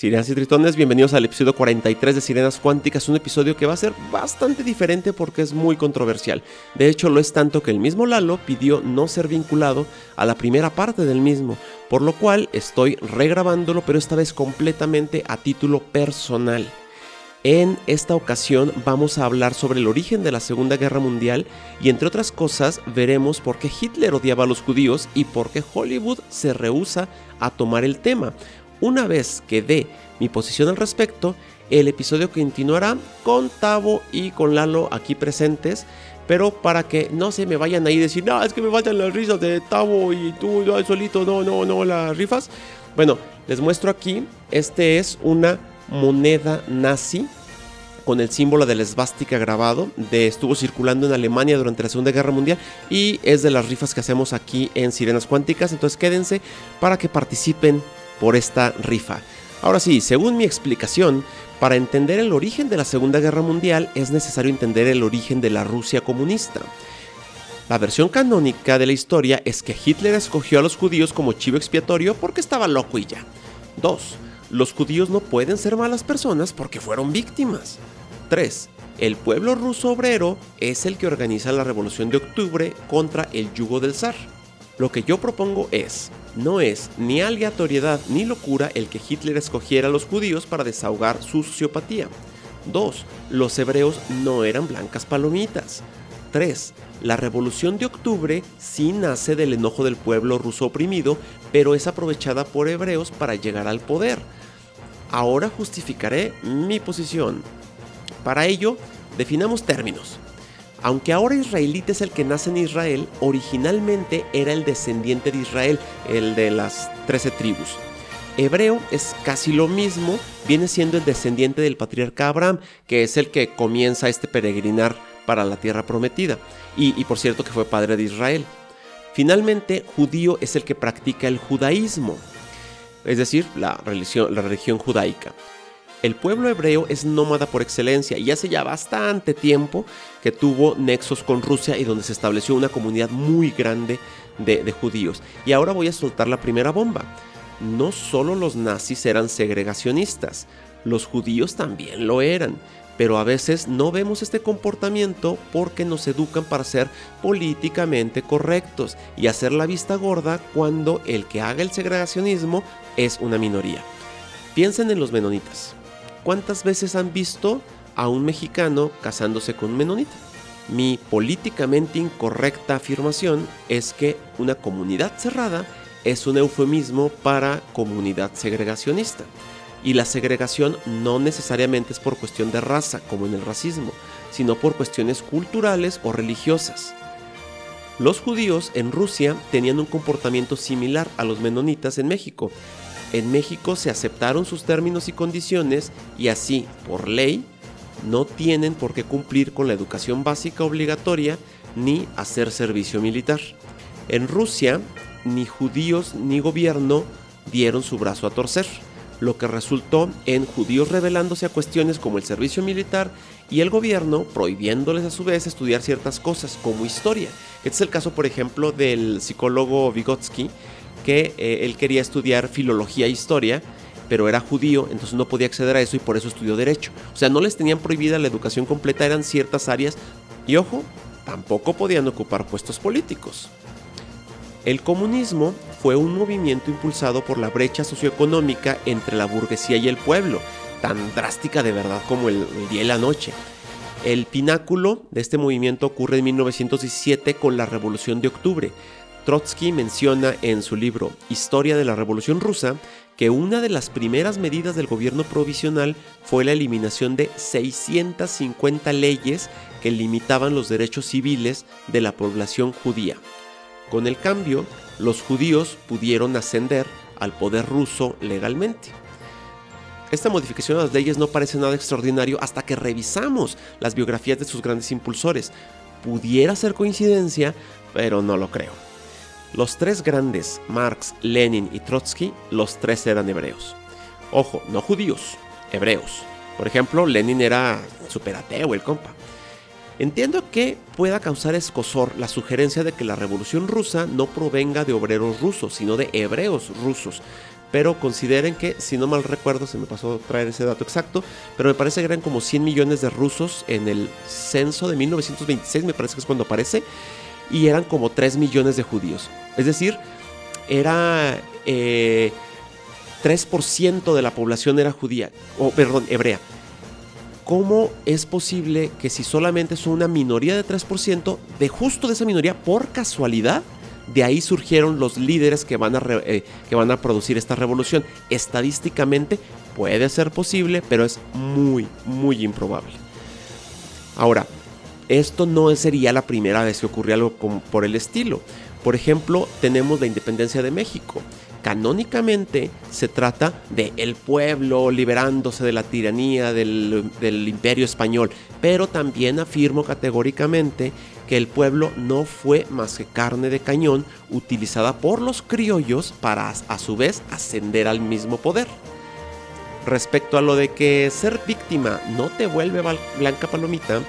Sirenas y tritones, bienvenidos al episodio 43 de Sirenas Cuánticas, un episodio que va a ser bastante diferente porque es muy controversial. De hecho, lo es tanto que el mismo Lalo pidió no ser vinculado a la primera parte del mismo, por lo cual estoy regrabándolo, pero esta vez completamente a título personal. En esta ocasión vamos a hablar sobre el origen de la Segunda Guerra Mundial y entre otras cosas veremos por qué Hitler odiaba a los judíos y por qué Hollywood se rehúsa a tomar el tema. Una vez que dé mi posición al respecto, el episodio continuará con Tavo y con Lalo aquí presentes. Pero para que no se me vayan ahí a decir, no, es que me faltan las risas de Tavo y tú no, solito, no, no, no, las rifas. Bueno, les muestro aquí, este es una moneda nazi con el símbolo de la esvástica grabado, de, estuvo circulando en Alemania durante la Segunda Guerra Mundial y es de las rifas que hacemos aquí en Sirenas Cuánticas, entonces quédense para que participen por esta rifa. Ahora sí, según mi explicación, para entender el origen de la Segunda Guerra Mundial es necesario entender el origen de la Rusia comunista. La versión canónica de la historia es que Hitler escogió a los judíos como chivo expiatorio porque estaba loco y ya. 2. Los judíos no pueden ser malas personas porque fueron víctimas. 3. El pueblo ruso obrero es el que organiza la revolución de octubre contra el yugo del zar. Lo que yo propongo es, no es ni aleatoriedad ni locura el que Hitler escogiera a los judíos para desahogar su sociopatía. 2. Los hebreos no eran blancas palomitas. 3. La revolución de octubre sí nace del enojo del pueblo ruso oprimido, pero es aprovechada por hebreos para llegar al poder. Ahora justificaré mi posición. Para ello, definamos términos. Aunque ahora israelita es el que nace en Israel, originalmente era el descendiente de Israel, el de las 13 tribus. Hebreo es casi lo mismo, viene siendo el descendiente del patriarca Abraham, que es el que comienza este peregrinar para la tierra prometida, y, por cierto que fue padre de Israel. Finalmente, judío es el que practica el judaísmo, es decir, la religión judaica. El pueblo hebreo es nómada por excelencia y hace ya bastante tiempo que tuvo nexos con Rusia y donde se estableció una comunidad muy grande de, judíos. Y ahora voy a soltar la primera bomba. No solo los nazis eran segregacionistas, los judíos también lo eran. Pero a veces no vemos este comportamiento porque nos educan para ser políticamente correctos y hacer la vista gorda cuando el que haga el segregacionismo es una minoría. Piensen en los menonitas. ¿Cuántas veces han visto a un mexicano casándose con un menonita? Mi políticamente incorrecta afirmación es que una comunidad cerrada es un eufemismo para comunidad segregacionista. Y la segregación no necesariamente es por cuestión de raza, como en el racismo, sino por cuestiones culturales o religiosas. Los judíos en Rusia tenían un comportamiento similar a los menonitas en México, en México se aceptaron sus términos y condiciones y así, por ley, no tienen por qué cumplir con la educación básica obligatoria ni hacer servicio militar. En Rusia, ni judíos ni gobierno dieron su brazo a torcer, lo que resultó en judíos rebelándose a cuestiones como el servicio militar y el gobierno prohibiéndoles a su vez estudiar ciertas cosas como historia. Este es el caso, por ejemplo, del psicólogo Vygotsky, que eh, él quería estudiar filología e historia, pero era judío, entonces no podía acceder a eso y por eso estudió derecho. O sea, no les tenían prohibida la educación completa, eran ciertas áreas y ojo, tampoco podían ocupar puestos políticos. El comunismo fue un movimiento impulsado por la brecha socioeconómica entre la burguesía y el pueblo, tan drástica de verdad como el, el día y la noche. El pináculo de este movimiento ocurre en 1917 con la Revolución de Octubre, Trotsky menciona en su libro Historia de la Revolución Rusa que una de las primeras medidas del gobierno provisional fue la eliminación de 650 leyes que limitaban los derechos civiles de la población judía. Con el cambio, los judíos pudieron ascender al poder ruso legalmente. Esta modificación de las leyes no parece nada extraordinario hasta que revisamos las biografías de sus grandes impulsores. Pudiera ser coincidencia, pero no lo creo. Los tres grandes, Marx, Lenin y Trotsky, los tres eran hebreos. Ojo, no judíos, hebreos. Por ejemplo, Lenin era superateo, el compa. Entiendo que pueda causar escosor la sugerencia de que la revolución rusa no provenga de obreros rusos, sino de hebreos rusos. pero consideren que, si no mal recuerdo, se me pasó traer ese dato exacto, pero me parece que eran como 100 millones de rusos en el censo de 1926, me parece que es cuando aparece, y eran como 3 millones de judíos. Es decir, era... 3% eh, de la población era judía, o perdón, hebrea. ¿Cómo es posible que si solamente son una minoría de 3%, de justo de esa minoría, por casualidad, de ahí surgieron los líderes que van, a eh, que van a producir esta revolución? Estadísticamente puede ser posible, pero es muy, muy improbable. Ahora, esto no sería la primera vez que ocurrió algo por el estilo. Por ejemplo, tenemos la independencia de México. Canónicamente se trata de el pueblo liberándose de la tiranía del imperio español, pero también afirmo categóricamente que el pueblo no fue más que carne de cañón utilizada por los criollos para a su vez ascender al mismo poder. Respecto a lo de que ser víctima no te vuelve blanca palomita,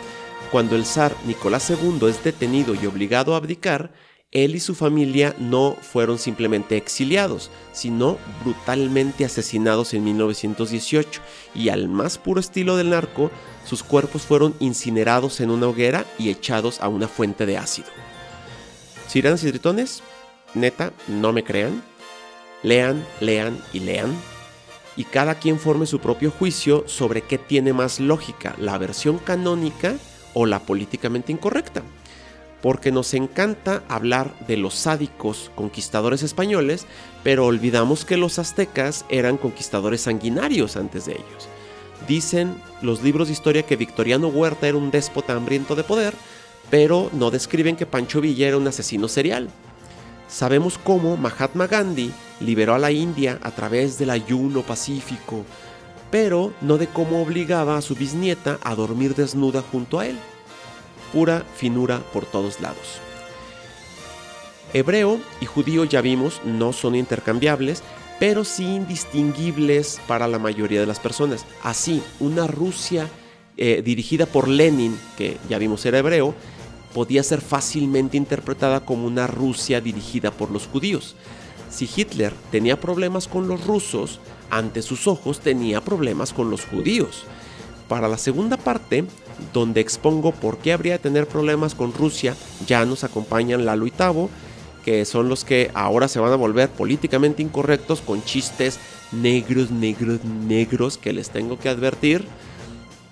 cuando el zar Nicolás II es detenido y obligado a abdicar, él y su familia no fueron simplemente exiliados, sino brutalmente asesinados en 1918 y al más puro estilo del narco, sus cuerpos fueron incinerados en una hoguera y echados a una fuente de ácido. Sirenas y tritones, neta, no me crean. Lean, lean y lean. Y cada quien forme su propio juicio sobre qué tiene más lógica, la versión canónica o la políticamente incorrecta porque nos encanta hablar de los sádicos conquistadores españoles, pero olvidamos que los aztecas eran conquistadores sanguinarios antes de ellos. Dicen los libros de historia que Victoriano Huerta era un déspota hambriento de poder, pero no describen que Pancho Villa era un asesino serial. Sabemos cómo Mahatma Gandhi liberó a la India a través del ayuno pacífico, pero no de cómo obligaba a su bisnieta a dormir desnuda junto a él pura finura por todos lados. Hebreo y judío ya vimos no son intercambiables, pero sí indistinguibles para la mayoría de las personas. Así, una Rusia eh, dirigida por Lenin, que ya vimos era hebreo, podía ser fácilmente interpretada como una Rusia dirigida por los judíos. Si Hitler tenía problemas con los rusos, ante sus ojos tenía problemas con los judíos. Para la segunda parte, donde expongo por qué habría de tener problemas con Rusia, ya nos acompañan Lalo y Tavo, que son los que ahora se van a volver políticamente incorrectos con chistes negros, negros, negros que les tengo que advertir.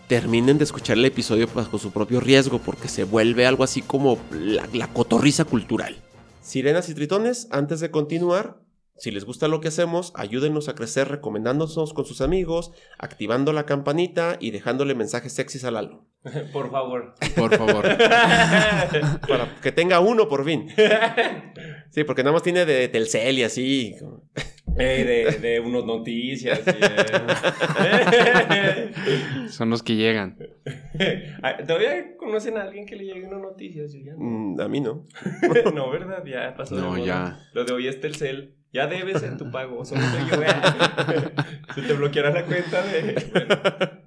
Terminen de escuchar el episodio bajo su propio riesgo porque se vuelve algo así como la, la cotorriza cultural. Sirenas y tritones, antes de continuar, si les gusta lo que hacemos, ayúdenos a crecer recomendándonos con sus amigos, activando la campanita y dejándole mensajes sexys a Lalo. Por favor. Por favor. Para que tenga uno por fin. Sí, porque nada más tiene de Telcel y así. Eh, de, unos noticias. Son los que llegan. Ah, ¿Todavía conocen a alguien que le llegue unas noticias? Mm, a mí no. no, ¿verdad? Ya pasó. No, ya. Lo de hoy es Telcel. Ya debes en tu pago. Solo yo, Se te bloqueará la cuenta de.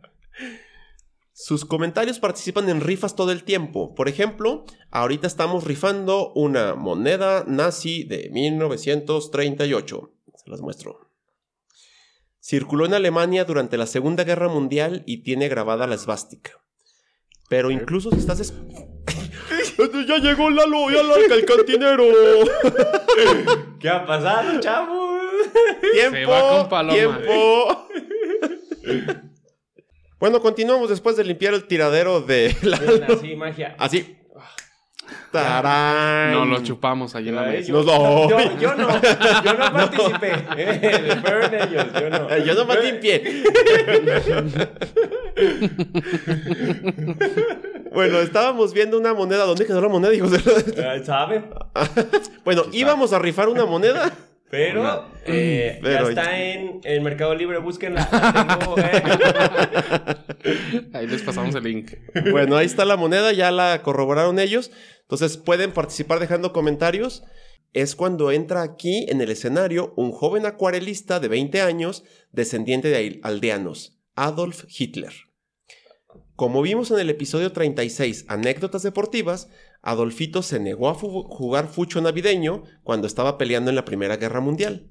Sus comentarios participan en rifas todo el tiempo. Por ejemplo, ahorita estamos rifando una moneda nazi de 1938. Se las muestro. Circuló en Alemania durante la Segunda Guerra Mundial y tiene grabada la esvástica. Pero incluso si estás... ya llegó Lalo, ya larga el cantinero. ¿Qué ha pasado, chavo? Tiempo, tiempo. bueno, continuamos después de limpiar el tiradero de Lalo. Así, magia. Así. ¡Tarán! No, lo chupamos allí en la mesa. Yo, no. Yo, no, yo no participé. Eh, fueron ellos, yo no. Yo no participé. bueno, estábamos viendo una moneda. ¿Dónde quedó la moneda, hijos de ¿Sabe? bueno, íbamos a rifar una moneda. Pero, eh, ya está en el Mercado Libre, búsquenla. Eh. Ahí les pasamos el link. Bueno, ahí está la moneda, ya la corroboraron ellos. Entonces pueden participar dejando comentarios. Es cuando entra aquí en el escenario un joven acuarelista de 20 años, descendiente de aldeanos, Adolf Hitler. Como vimos en el episodio 36, Anécdotas Deportivas, Adolfito se negó a jugar fucho navideño cuando estaba peleando en la Primera Guerra Mundial.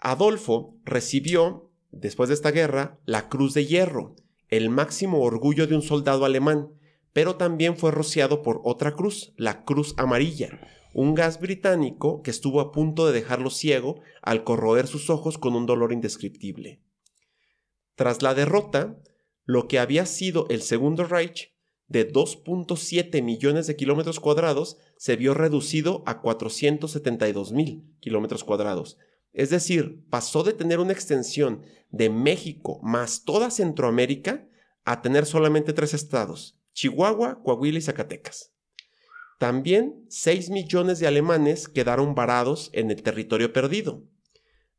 Adolfo recibió, después de esta guerra, la Cruz de Hierro, el máximo orgullo de un soldado alemán, pero también fue rociado por otra cruz, la Cruz Amarilla, un gas británico que estuvo a punto de dejarlo ciego al corroer sus ojos con un dolor indescriptible. Tras la derrota, lo que había sido el Segundo Reich de 2.7 millones de kilómetros cuadrados se vio reducido a 472 mil kilómetros cuadrados. Es decir, pasó de tener una extensión de México más toda Centroamérica a tener solamente tres estados, Chihuahua, Coahuila y Zacatecas. También 6 millones de alemanes quedaron varados en el territorio perdido.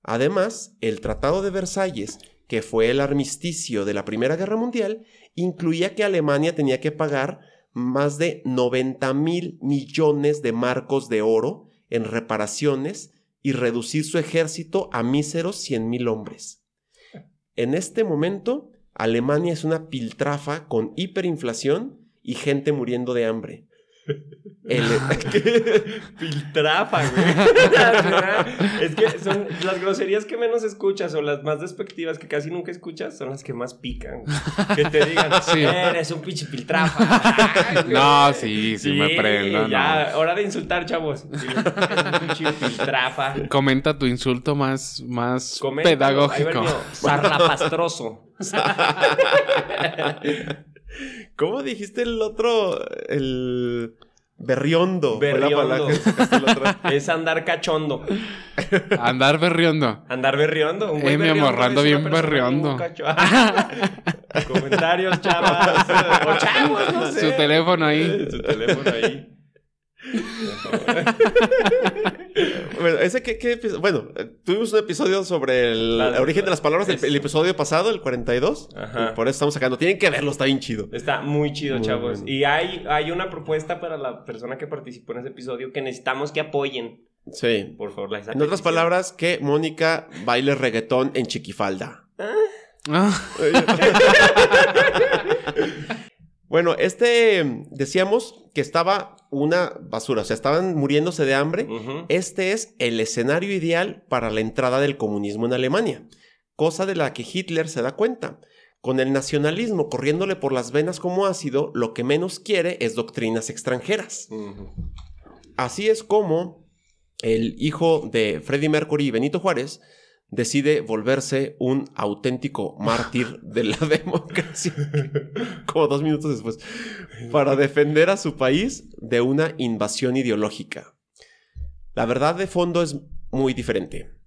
Además, el Tratado de Versalles, que fue el armisticio de la Primera Guerra Mundial, incluía que Alemania tenía que pagar más de 90 mil millones de marcos de oro en reparaciones y reducir su ejército a míseros 100 mil hombres. En este momento, Alemania es una piltrafa con hiperinflación y gente muriendo de hambre. El... Filtrafa, güey. es que son las groserías que menos escuchas o las más despectivas que casi nunca escuchas son las que más pican. Que te digan, eres un pinche filtrafa. no, sí, sí, me prendo. Ya, hora de insultar, chavos. un pinche filtrafa. Comenta tu insulto más, más pedagógico. Sarlapastroso. ¿Cómo dijiste el otro? El. Berriondo. Berriondo. es andar cachondo. Andar berriondo. Andar berriondo. Un eh, mi amorrando bien berriondo. Comentarios, chavas. O chavos, no sé. Su teléfono ahí. Su teléfono ahí. bueno, ese que, bueno, tuvimos un episodio sobre el, origen de las palabras del episodio pasado, el 42. por eso estamos sacando. Tienen que verlo, está bien chido. Está muy chido, chavos. Y hay, hay una propuesta para la persona que participó en ese episodio que necesitamos que apoyen. Sí. Por favor, la En otras palabras, que Mónica baile reggaetón en chiquifalda. ¿Ah? ah. Bueno, este decíamos que estaba una basura, o sea, estaban muriéndose de hambre. Este es el escenario ideal para la entrada del comunismo en Alemania, cosa de la que Hitler se da cuenta. Con el nacionalismo corriéndole por las venas como ácido, lo que menos quiere es doctrinas extranjeras. Así es como el hijo de Freddie Mercury y Benito Juárez decide volverse un auténtico mártir de la democracia, como dos minutos después, para defender a su país de una invasión ideológica. La verdad de fondo es muy diferente.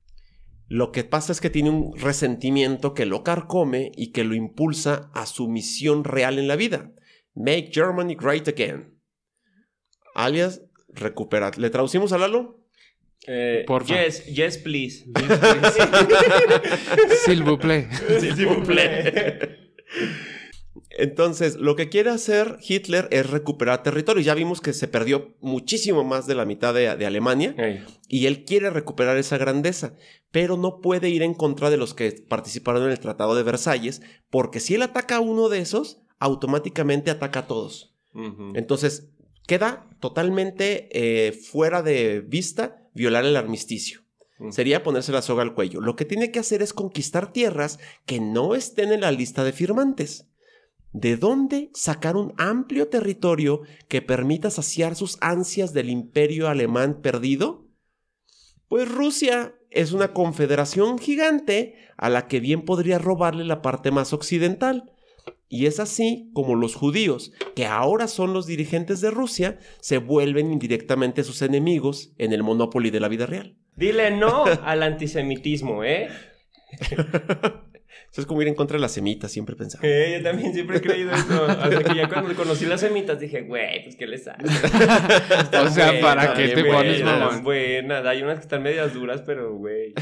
Lo que pasa es que tiene un resentimiento que lo carcome y que lo impulsa a su misión real en la vida. Make Germany Great Again. Alias, recuperar. ¿Le traducimos a Lalo? Eh, Por yes, yes, please. S'il vous plaît. S'il vous plaît. Entonces, lo que quiere hacer Hitler es recuperar territorio. Ya vimos que se perdió muchísimo más de la mitad de, Alemania y él quiere recuperar esa grandeza, pero no puede ir en contra de los que participaron en el Tratado de Versalles, porque si él ataca a uno de esos, automáticamente ataca a todos. Entonces, queda totalmente eh, fuera de vista violar el armisticio. Sería ponerse la soga al cuello. Lo que tiene que hacer es conquistar tierras que no estén en la lista de firmantes. ¿De dónde sacar un amplio territorio que permita saciar sus ansias del imperio alemán perdido? Pues Rusia es una confederación gigante a la que bien podría robarle la parte más occidental. Y es así como los judíos, que ahora son los dirigentes de Rusia, se vuelven indirectamente sus enemigos en el Monopoly de la vida real. Dile no al antisemitismo, ¿eh? Eso es como ir en contra de las semitas, siempre pensaba. Eh, yo también siempre he creído eso. Hasta que ya cuando conocí las semitas dije, güey, pues qué les hace. o sea, ¿para qué te pones mamón? Buenas, hay unas que están medias duras, pero güey.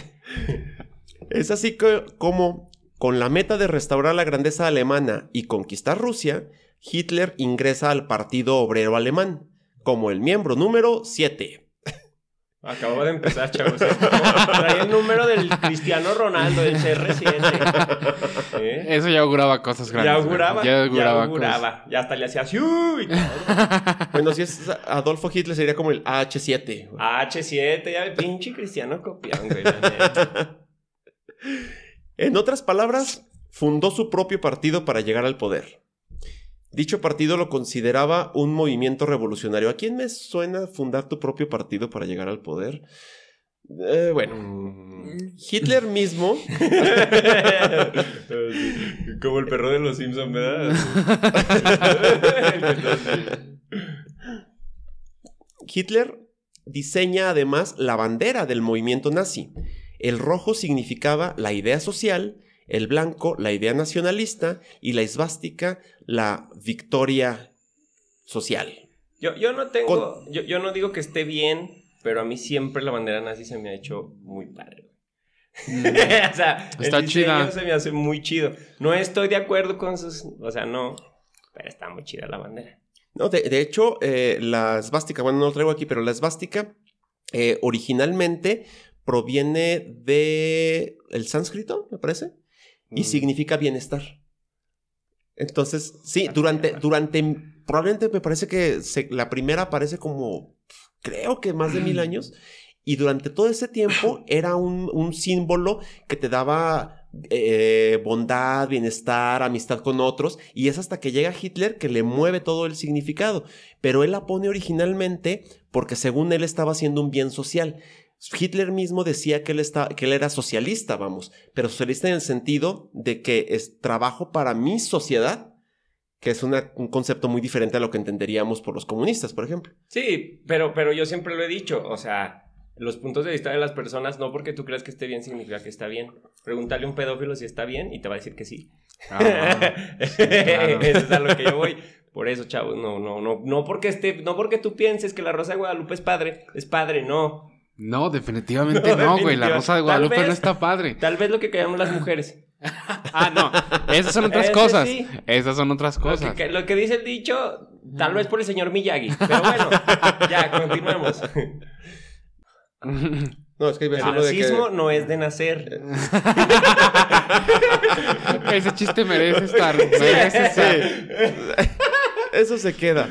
Es así como con la meta de restaurar la grandeza alemana y conquistar Rusia, Hitler ingresa al Partido Obrero Alemán como el miembro número 7. Acabo de empezar, chavos. Trae el número del Cristiano Ronaldo, del CR7. ¿Eh? Eso ya auguraba cosas grandes. Ya auguraba. Ya auguraba. Ya, auguraba. ya hasta le hacía así. bueno, si es Adolfo Hitler sería como el H7. H7, ya pinche Cristiano copión, güey. En otras palabras, fundó su propio partido para llegar al poder. Dicho partido lo consideraba un movimiento revolucionario. ¿A quién me suena fundar tu propio partido para llegar al poder? Eh, bueno, mm. Hitler mismo. Como el perro de los Simpsons, ¿verdad? Hitler diseña además la bandera del movimiento nazi. El rojo significaba la idea social, el blanco la idea nacionalista y la esvástica la victoria social. Yo, yo no tengo, yo, yo, no digo que esté bien, pero a mí siempre la bandera nazi se me ha hecho muy padre. Mm. o sea, está chida. se me hace muy chido. No estoy de acuerdo con sus, o sea, no, pero está muy chida la bandera. No, de, hecho, eh, la esvástica, bueno, no lo traigo aquí, pero la esvástica eh, originalmente proviene de el sánscrito, me parece, y mm. significa bienestar. Entonces, sí, durante, durante, probablemente me parece que la primera aparece como, creo que más de mil años, y durante todo ese tiempo era un, un símbolo que te daba eh, bondad, bienestar, amistad con otros, y es hasta que llega Hitler que le mueve todo el significado. Pero él la pone originalmente porque según él estaba haciendo un bien social. Hitler mismo decía que él, que él era socialista, vamos, pero socialista en el sentido de que es trabajo para mi sociedad, que es un concepto muy diferente a lo que entenderíamos por los comunistas, por ejemplo. Sí, pero, pero yo siempre lo he dicho, o sea, los puntos de vista de las personas, no porque tú creas que esté bien significa que está bien. Pregúntale a un pedófilo si está bien y te va a decir que sí. Ah, Eso es a lo que yo voy. Por eso, chavos, no, no, no, no porque esté, no porque tú pienses que la Rosa de Guadalupe es padre, es padre, no. No, definitivamente no, güey. La Rosa de Guadalupe no está padre. Tal vez lo que callamos las mujeres. ah, no. Esas son otras cosas. Esas son otras cosas. Lo que, dice el dicho, tal vez por el señor Miyagi. Pero bueno, ya, continuemos. No, es que el racismo no es de nacer. Ese chiste merece estar. Merece estar. Eso se queda.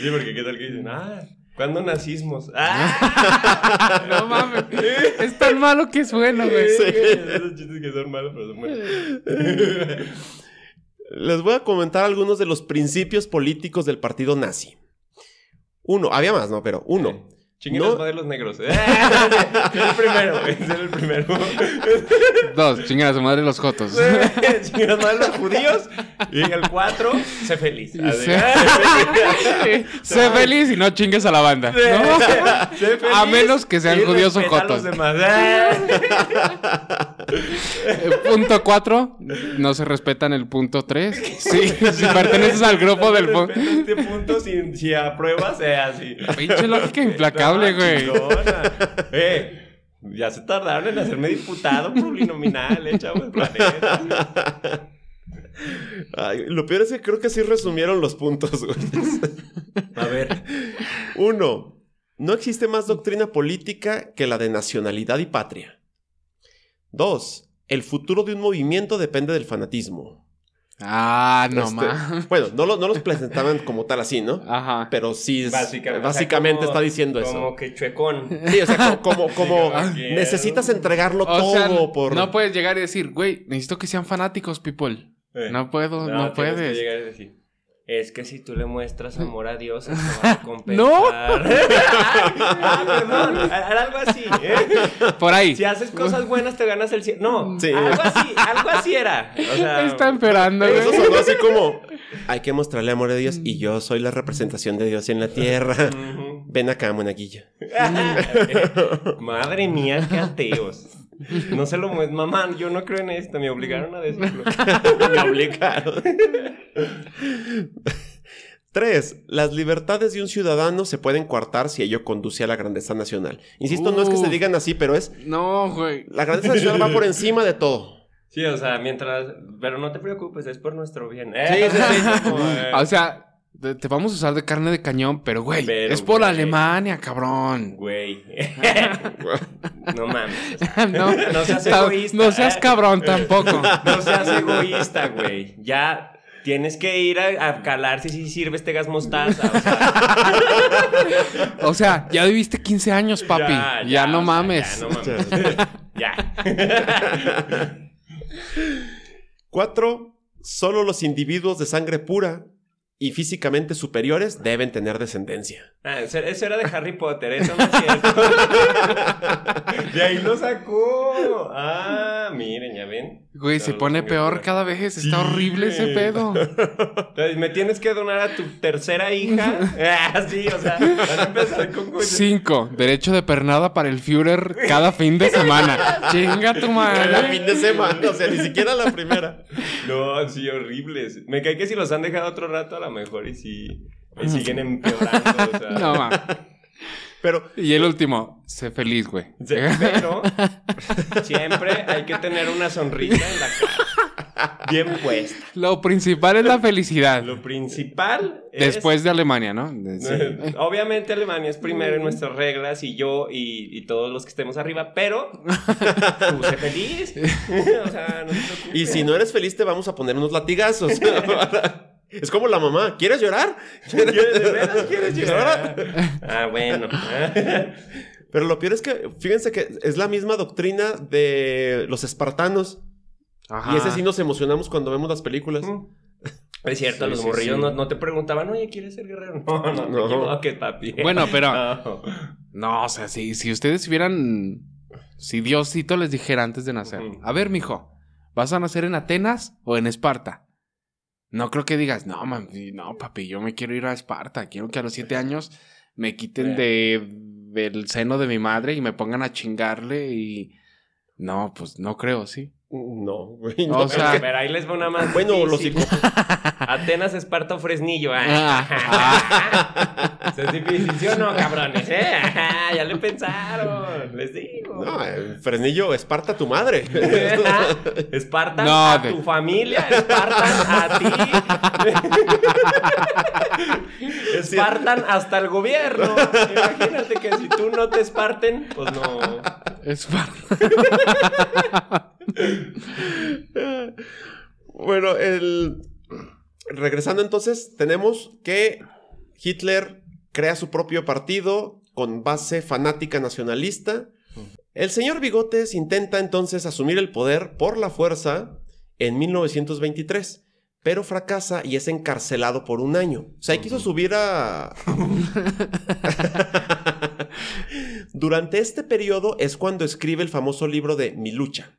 Sí, porque qué tal que dicen, ah, ¿cuándo nacimos? ¡Ah! no mames. Es tan malo que es bueno, güey. Sí. Esos chistes que son malos, pero son buenos. Les voy a comentar algunos de los principios políticos del partido nazi. Uno, había más, ¿no? Pero uno. Chinguen no. de los negros. ¿eh? es el primero, güey. Es el primero. Dos, chinguen a su madre los jotos. chinguen a su madre los judíos. Y en el cuatro, sé feliz. Sé, sé feliz y no chingues a la banda. ¿no? Sé feliz a menos que sean judíos o jotos. Eh, punto cuatro, no se respetan el punto tres. Sí, si perteneces al grupo del punto. Este punto, si, si apruebas, sea así. Pinche lógica implacable güey. eh, ya se tardaron en hacerme diputado plurinominal, eh, chavos, planeta. lo peor es que creo que sí resumieron los puntos, güey. A ver. Uno, no existe más doctrina política que la de nacionalidad y patria. Dos, el futuro de un movimiento depende del fanatismo. Ah, no este, Bueno, no, no, los presentaban como tal así, ¿no? Ajá. Pero sí, básicamente, está diciendo eso. Como que chuecón. Sí, o sea, como, como, necesitas entregarlo todo por. No puedes llegar y decir, güey, necesito que sean fanáticos, people. Eh. No puedo, no, no puedes. Que llegar y decir. Es que si tú le muestras amor a Dios, eso va a compensar. ¡No! ah, perdón, algo así. ¿eh? Por ahí. Si haces cosas buenas, te ganas el cielo. No, algo así, algo así era. O sea, Está esperando, Eso sonó así como, hay que mostrarle amor a Dios y yo soy la representación de Dios en la tierra. Ven acá, monaguillo. Madre mía, qué ateos. No se lo mamá, yo no creo en esto, me obligaron a decirlo. me obligaron. Tres, las libertades de un ciudadano se pueden coartar si ello conduce a la grandeza nacional. Insisto, no es que se digan así, pero es. No, güey. La grandeza nacional va por encima de todo. Sí, o sea, mientras. Pero no te preocupes, es por nuestro bien. Sí, sí, sí. O sea, te vamos a usar de carne de cañón, pero güey, es por Alemania, cabrón. Güey. no mames. no, seas egoísta. No seas cabrón tampoco. no seas egoísta, güey. Ya tienes que ir a, calar si sí sirve este gas mostaza. O sea, ya viviste 15 años, papi. Ya, no mames. ya no mames. Ya. Cuatro, solo los individuos de sangre pura y físicamente superiores deben tener descendencia. Ah, eso, eso era de Harry Potter, eso no es cierto. de ahí lo sacó. Ah, miren, ya ven. Güey, se pone peor cada vez. Sí, Está horrible ese pedo. Entonces, ¿Me tienes que donar a tu tercera hija? Ah, sí, o sea, van a empezar con. Cinco, derecho de pernada para el Führer cada fin de semana. Chinga tu Cada madre. fin de semana, o sea, ni siquiera la primera. No, sí, horribles. Me cae que si los han dejado otro rato, a lo mejor y sí. Y siguen empeorando, o sea. No. Pero Y el último, sé feliz, güey. Pero siempre hay que tener una sonrisa en la cara. Bien puesta. Lo principal es la felicidad. Lo principal es... Después de Alemania, ¿no? De- sí. Obviamente Alemania es primero en nuestras reglas y yo y, y todos los que estemos arriba, pero tú sé feliz. o sea, no te preocupes. Y si no eres feliz, te vamos a poner unos latigazos. Es como la mamá. ¿Quieres llorar? ¿De veras quieres llorar? Ah, bueno. Pero lo peor es que, fíjense que es la misma doctrina de los espartanos. Ajá. Y ese sí nos emocionamos cuando vemos las películas. Es cierto, Sí, los sí, morrillos sí. No, no te preguntaban, oye, ¿quieres ser guerrero? No, no, No. te papi. Bueno, pero- No. No, o sea, si, si ustedes vieran. Si Diosito les dijera antes de nacer. A ver, mijo, ¿vas a nacer en Atenas o en Esparta? No creo que digas, no, mami, no, papi, yo me quiero ir a Esparta. Quiero que a los siete años me quiten de, del seno de mi madre y me pongan a chingarle y. No, pues no creo, sí. No, güey. O no. sea- Pero ahí les va una más. bueno, los. Atenas, Esparta o Fresnillo. Ah. Eso es difícil, ¿sí o no, cabrones? ¿Eh? Ya le pensaron, les digo. No, eh, Fresnillo, Esparta tu madre. Espartan No, a de- tu familia, Espartan a ti. Espartan hasta el gobierno. Imagínate que si tú no te esparten, pues no. Esparta. Bueno, el... regresando entonces, tenemos que Hitler crea su propio partido con base fanática nacionalista. El señor Bigotes intenta entonces asumir el poder por la fuerza en 1923, pero fracasa y es encarcelado por un año. O sea, quiso subir a... Durante este periodo es cuando escribe el famoso libro de Mi lucha.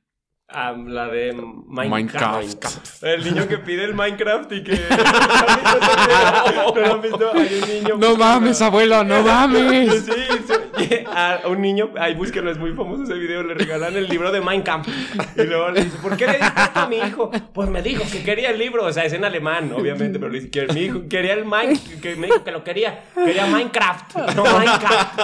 La de Minecraft. Minecraft. El niño que pide el Minecraft y que. ¿No lo han visto? Hay un niño. No mames, abuelo, no mames. Sí, sí. A un niño, ahí búsquenlo, es muy famoso ese video, le regalan el libro de Minecraft. Y luego le dice, ¿por qué le diste esto a mi hijo? Pues me dijo que quería el libro, o sea, es en alemán, obviamente, pero le dice que mi hijo quería el Minecraft, que me dijo que lo quería, quería Minecraft, no Minecraft.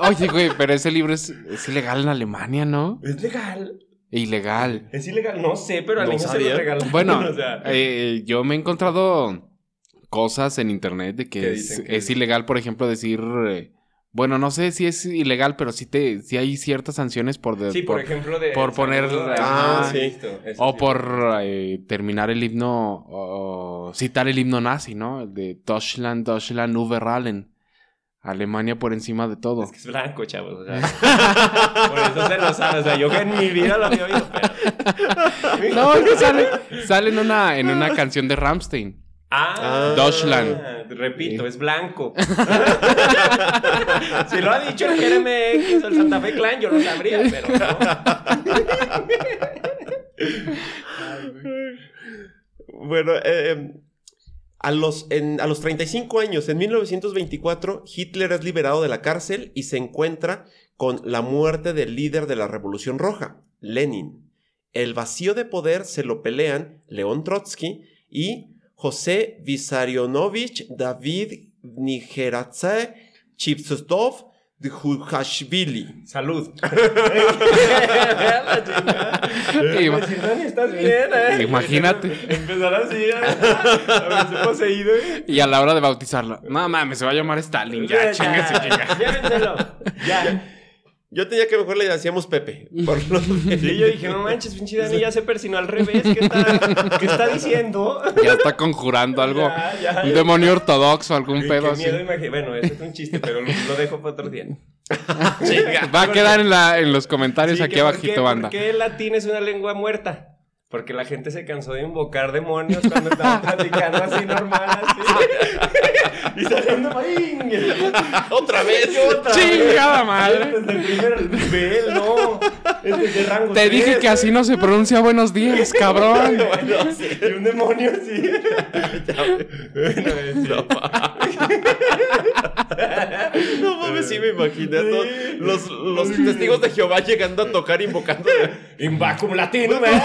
Oye, güey, pero ese libro es, es ilegal en Alemania, ¿no? Es legal. Ilegal. Es ilegal, no sé, pero al No niño se lo regalaron. Bueno, o sea, eh, yo me he encontrado cosas en internet de ¿Qué que es, ilegal, por ejemplo, decir... eh, bueno, no sé si es ilegal, pero sí, te, sí hay ciertas sanciones por... de- sí, por, ejemplo, de. por poner- Ah, sí. eso O sí. por eh, terminar el himno, o citar el himno nazi, ¿no? El de Deutschland, Deutschland über allen. Alemania por encima de todo. Es que es blanco, chavos. o sea. por eso se lo sabe. O sea, yo que en mi vida lo había oído, pero. No, es que sale, sale en, una, en una canción de Rammstein. Ah, Deutschland. Repito, es blanco. si lo ha dicho el GRMX o el Santa Fe Clan, yo lo sabría, pero no. Bueno, eh, a, los, a los 35 años, en 1924, Hitler es liberado de la cárcel y se encuentra con la muerte del líder de la Revolución Roja, Lenin. El vacío de poder se lo pelean León Trotsky y José Vissarionovich David Nigeradze Chipsostov de Jujashvili. Salud. Y- Pues, estás bien, ¿eh? Imagínate. Empezar así, ¿eh? a poseído. ¿eh? Y a la hora de bautizarlo, no mames, se va a llamar Stalin, ya, chinga. Llévenselo. Ya. Yo tenía que mejor le decíamos Pepe. Por lo Sí, yo dije, no manches, pinche Dani ya se persinó al revés. ¿Qué está, ¿qué está diciendo? Ya está conjurando algo. Ya, ya, un ya. demonio ortodoxo, algún pedo así. miedo, Bueno, eso es un chiste, pero lo, lo dejo para otro día. Va a quedar en, la, en los comentarios Sí, aquí abajito, qué- banda. ¿Por qué el latín es una lengua muerta? Porque la gente se cansó de invocar demonios cuando estaban platicando así normal, así. y saliendo maín. Otra vez. Otra ¡Chingada vez. madre! Desde el primer nivel, no. Es desde rango Te dije que así no se pronuncia buenos días, cabrón. Bueno, sí. Y un demonio. Bueno, sí. No mames, sí me imaginé todos los, los testigos de Jehová llegando a tocar invocando. Invacum latino, Madre.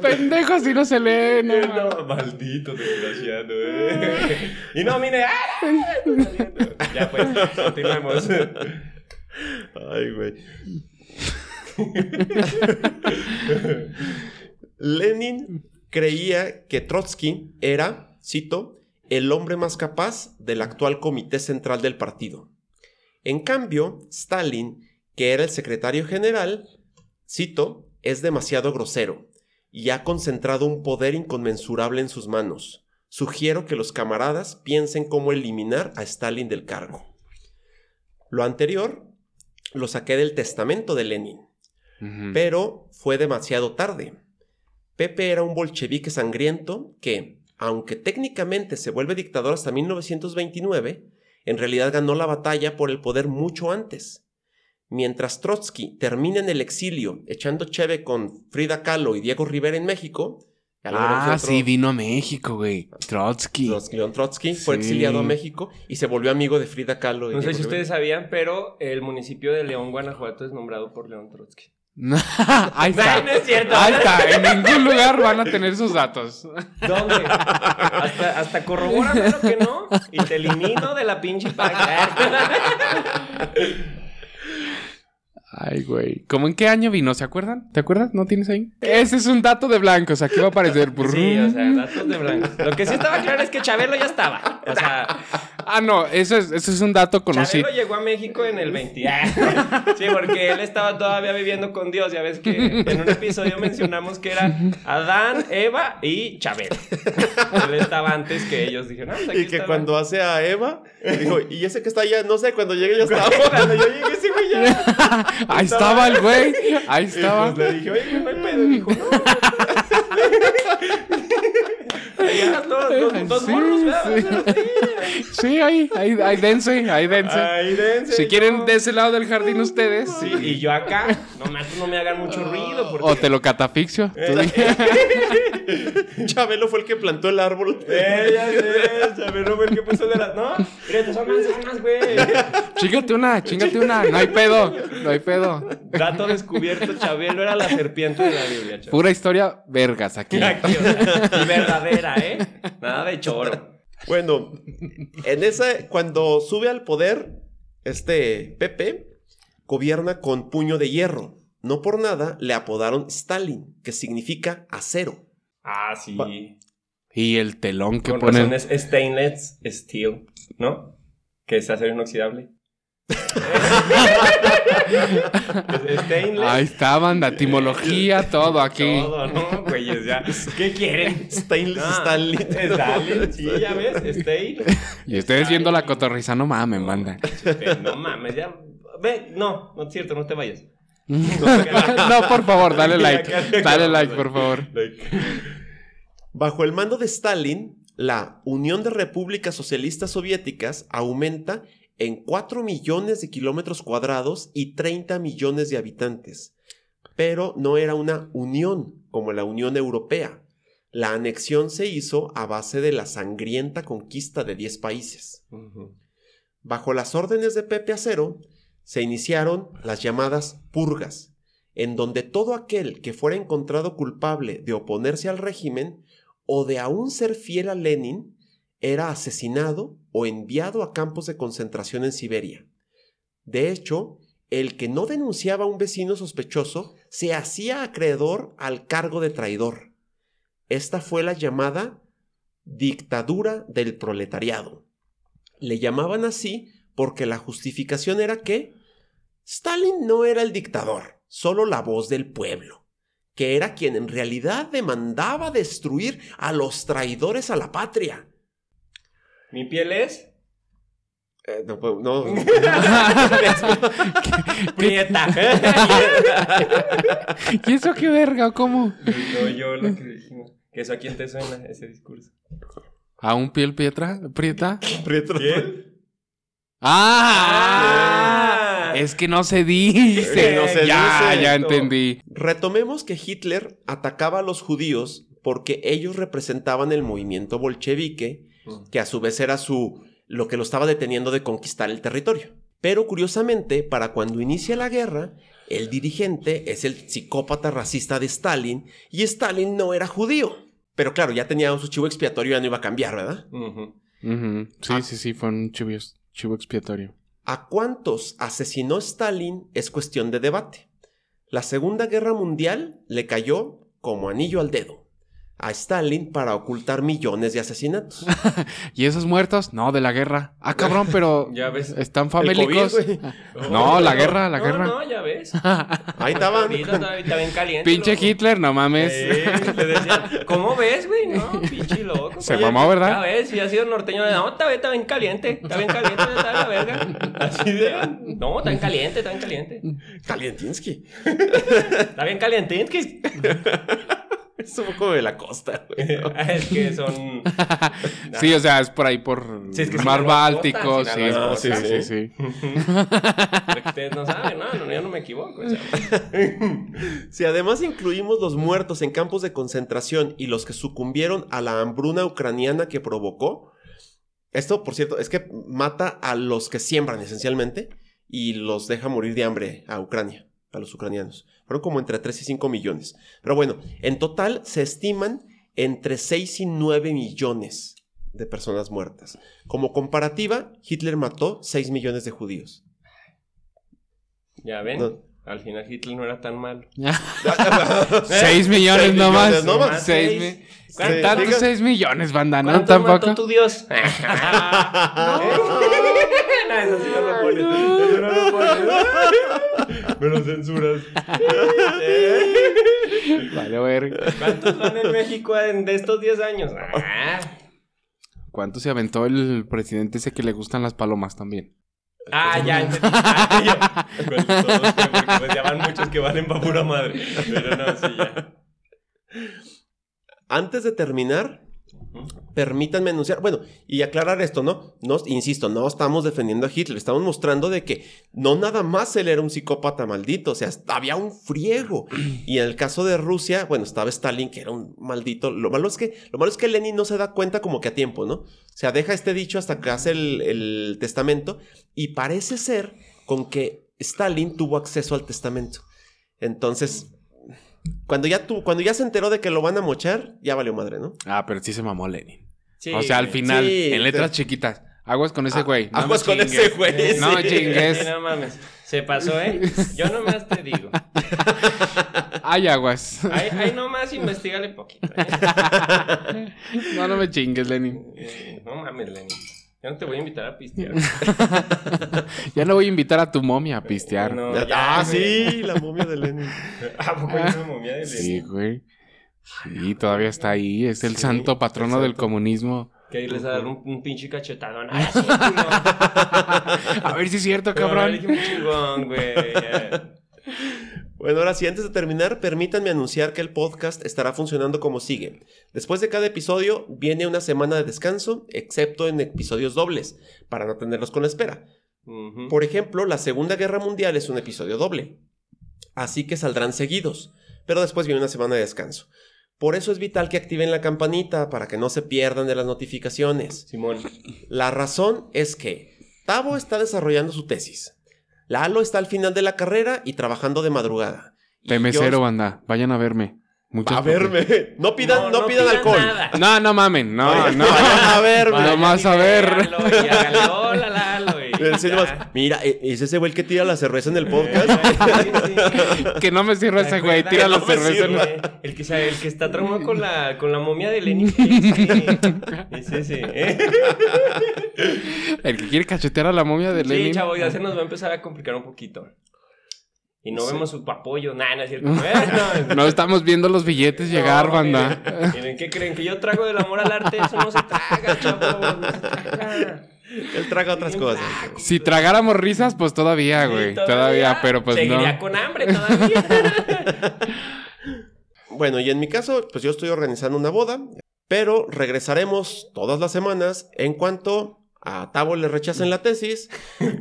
Pendejo, así no se lee. No, mames. No, maldito desgraciado, eh. Y no, mire. ¡ah! Ya pues, continuemos. Ay, güey. Lenin creía que Trotsky era, cito, el hombre más capaz del actual comité central del partido. En cambio, Stalin, que era el secretario general, cito, es demasiado grosero y ha concentrado un poder inconmensurable en sus manos. Sugiero que los camaradas piensen cómo eliminar a Stalin del cargo. Lo anterior lo saqué del testamento de Lenin, pero fue demasiado tarde. Pepe era un bolchevique sangriento que, aunque técnicamente se vuelve dictador hasta 1929, en realidad ganó la batalla por el poder mucho antes. Mientras Trotsky termina en el exilio echando cheve con Frida Kahlo y Diego Rivera en México, Ah, otro- sí, vino a México, güey. Trotsky. Trotsky, León Trotsky fue exiliado a México y se volvió amigo de Frida Kahlo. y No sé si Rivera. ustedes sabían, pero el municipio de León, Guanajuato, es nombrado por León Trotsky. Ahí está. No, no es cierto. Ahí está. En ningún lugar van a tener sus datos. ¿Dónde? Hasta, hasta que no. Y te elimino de la pinche página. Ay, güey. ¿Cómo en qué año vino? ¿Se acuerdan? ¿Te acuerdas? ¿No tienes ahí? Ese es un dato de blancos. Aquí va a aparecer. Sí, o sea, datos de blanco. Lo que sí estaba claro es que Chabelo ya estaba. O sea, Ah, no. Eso es, eso es un dato conocido. Chabelo llegó a México en el 20. Sí, porque él estaba todavía viviendo con Dios. Ya ves que en un episodio mencionamos que era Adán, Eva y Chabelo. Él estaba antes que ellos. Dijeron, ah, pues aquí Y que cuando hace a Eva, dijo, y ese que está allá, no sé, cuando llegue ya estaba. Cuando yo llegué, ese güey ya. Ahí estaba el güey. Ahí Y estaba. pues le dije, oye, no hay pedo. Y dijo, no. Los, los Sí, sí. Sí, ahí, ahí, ahí dense, ahí dense. Si quieren de ese lado del jardín ustedes. Sí, y yo acá, no me, no me hagan mucho ruido. Porque... O te lo catafixio. Di- Chabelo fue el que plantó el árbol. Eh, ya sé, Chabelo fue el que puso de las. No, mira, te son manzanas, güey. Chíngate una, chíngate una. No hay pedo, no hay pedo. Dato descubierto: Chabelo era la serpiente de la Biblia, Chabelo. Pura historia vergas aquí. Aquí, o sea, y ¿eh? Nada de choro. Bueno, en esa, cuando sube al poder, este Pepe gobierna con puño de hierro. No por nada le apodaron Stalin, que significa acero. Ah, sí. Y el telón que Con ponen. razón es stainless steel, ¿no? Que es acero inoxidable. Ahí está, banda. Etimología, todo aquí. Todo, ¿no, güeyes? Ya. ¿Qué quieren? Stainless Ah, Stalin. Stalin, sí, ya ves, Stay. Y ustedes viendo la cotorriza, no mamen, banda. No mames, ya. Ve, no, no es cierto, no te vayas. No, por favor, dale like. Dale like, por favor. Bajo el mando de Stalin, la Unión de Repúblicas Socialistas Soviéticas aumenta en 4 millones de kilómetros cuadrados y 30 millones de habitantes. Pero no era una unión como la Unión Europea. La anexión se hizo a base de la sangrienta conquista de 10 países. Bajo las órdenes de Pepe Acero, se iniciaron las llamadas purgas, en donde todo aquel que fuera encontrado culpable de oponerse al régimen o de aún ser fiel a Lenin era asesinado o enviado a campos de concentración en Siberia. De hecho, el que no denunciaba a un vecino sospechoso se hacía acreedor al cargo de traidor. Esta fue la llamada dictadura del proletariado. Le llamaban así porque la justificación era que Stalin no era el dictador, solo la voz del pueblo, que era quien en realidad demandaba destruir a los traidores a la patria. ¿Mi piel es? Eh, no, pues, no. Prieta. ¿Y eso qué verga? ¿Cómo? no, yo lo que dijimos. ¿Que eso a quién te suena ese discurso? ¿A un piel pietra? ¿Prieta? ¿Quién? ¡Ah! Ah. Es que no se dice. Que no se ya, dice. ya entendí. Retomemos que Hitler atacaba a los judíos porque ellos representaban el movimiento bolchevique, que a su vez era su lo que lo estaba deteniendo de conquistar el territorio. Pero curiosamente, para cuando inicia la guerra, el dirigente es el psicópata racista de Stalin y Stalin no era judío. Pero claro, ya tenía su chivo expiatorio, ya no iba a cambiar, ¿verdad? Sí, Ah. sí, sí, fue un chivo, chivo expiatorio. ¿A cuántos asesinó Stalin? Es cuestión de debate. La Segunda Guerra Mundial le cayó como anillo al dedo a Stalin para ocultar millones de asesinatos. ¿Y esos muertos? No, de la guerra. Ah, cabrón, pero Ya ves. están famélicos. COVID. No, la guerra, la no, guerra. No, ya ves. Ahí estaban. Bien caliente. Pinche loco. Hitler, no mames. Eh, le ¿cómo ves, güey? No, pinche loco. Se Oye, mamó, ¿verdad? Ya ves, si ha sido norteño. No, está, bien- está bien caliente. Está bien caliente, está de la verga. Así de. No, está bien caliente, está bien caliente. Calientinsky. Está bien caliente. Es un poco de la costa, güey. es que son. Sí, o sea, es por ahí por Sí, es que Mar Báltico. Sí, costa, sí, sí, sí, ustedes no saben, no, no, yo no me equivoco. o sea. Si además incluimos los muertos en campos de concentración y los que sucumbieron a la hambruna ucraniana que provocó, esto, por cierto, es que mata a los que siembran esencialmente y los deja morir de hambre a Ucrania, a los ucranianos. Fueron como entre 3 y 5 millones. Pero bueno, en total se estiman entre 6 y 9 millones de personas muertas. Como comparativa, Hitler mató 6 millones de judíos. Ya ven. No. Al final Hitler no era tan malo. Seis millones Seis nomás. millones nomás. Nomás Seis seis. mi- ¿Cuánto- Tantos diga- seis millones, banda, ¿no? ¿Cuánto mató Tampoco. tu Dios? no, eso sí no lo pones. Eso no lo pones. Me lo censuras. Vale, ver. ¿Cuántos van en México en- de estos 10 años? Ah, ¿Cuánto se aventó el presidente ese que le gustan las palomas también? Ah, ya entendí. Ah, yo- Pues todos, porque pues ya van muchos que valen pa' pura madre. Pero no, sí, ya. Antes de terminar, permítanme anunciar, bueno, y aclarar esto, ¿no? No, insisto, no estamos defendiendo a Hitler, estamos mostrando de que no nada más él era un psicópata maldito, o sea, había un friego. Y en el caso de Rusia, bueno, estaba Stalin, que era un maldito. Lo malo es que, lo malo es que Lenin no se da cuenta como que a tiempo, ¿no? O sea, deja este dicho hasta que hace el testamento, y parece ser con que Stalin tuvo acceso al testamento. Entonces, cuando ya, tu, cuando ya se enteró de que lo van a mochar, ya valió madre, ¿no? Ah, pero sí se mamó Lenin. Sí, o sea, al final, Sí, en letras sí. chiquitas. Aguas con ese Ah, güey. No aguas con ese güey, No chingues. Sí, no mames. Se pasó, ¿eh? Yo nomás te digo. Ay, aguas. Ahí, ahí nomás investigale poquito. ¿eh? No, no me chingues, Lenin. Eh, No mames, Lenny. Yo no te voy a invitar a pistear. Ya no voy a invitar a tu momia a pistear. No, ya, ah, güey. sí, la momia de Lenin. ¿A poco hay una momia de Sí, Lenny? güey. Sí, todavía está ahí. Es el Sí, santo patrono del comunismo. Que ahí les va a dar un, un pinche cachetadón. Ah, sí. A ver si es cierto, cabrón. le dije un chingón, güey. ya. Bueno, ahora sí, antes de terminar, permítanme anunciar que el podcast estará funcionando como sigue. Después de cada episodio viene una semana de descanso, excepto en episodios dobles, para no tenerlos con la espera. Por ejemplo, la Segunda Guerra Mundial es un episodio doble, así que saldrán seguidos, pero después viene una semana de descanso. Por eso es vital que activen la campanita para que no se pierdan de las notificaciones. Simón. La razón es que Tavo está desarrollando su tesis. Lalo está al final de la carrera y trabajando de madrugada. Y De mesero, yo- banda. Vayan a verme. Muchas A verme. No pidan, no, pidan pidan alcohol. nada. No, no mamen. No, no. vayan a verme. Vayan. Nomás y a ver. véanlo, y háganle hola, Mira, e, ¿es ese güey que tira la cerveza en el podcast? que no me sirva ese güey, tira la cerveza en el... el que, el que está traumado con la, con la momia de Lenny. es ese. el que quiere cachetear a la momia de Lenny. Sí, chavo, ya se nos va a empezar a complicar un poquito. Y no vemos su apoyo, nada, no es cierto. no estamos viendo los billetes llegar, banda. Miren, ¿qué creen? Que yo trago del amor al arte, eso no se traga, chavos, no se traga. Él traga otras cosas. Si tragáramos risas, pues todavía, güey. todavía, pero pues Seguiría no. con hambre todavía. bueno, y en mi caso, pues yo estoy organizando una boda, pero regresaremos todas las semanas en cuanto a Tavo le rechacen la tesis,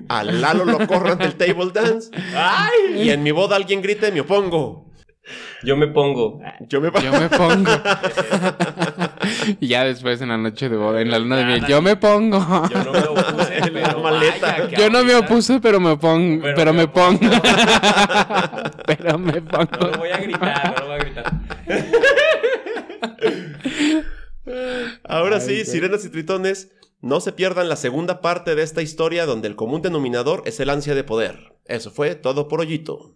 a Lalo lo corran del table dance, ¡Ay! y en mi boda alguien grite, me opongo. Yo me pongo. Yo me, yo me pongo. y ya después en la noche de boda, en la luna de miel, yo me pongo. Yo no me opuse, pero maleta. yo no me opuse, pero me pongo. Pero, me, pongo. pero me pongo. No lo voy a gritar, no lo voy a gritar. Ahora sí, sirenas y tritones, no se pierdan la segunda parte de esta historia donde el común denominador es el ansia de poder. Eso fue todo por hoyito.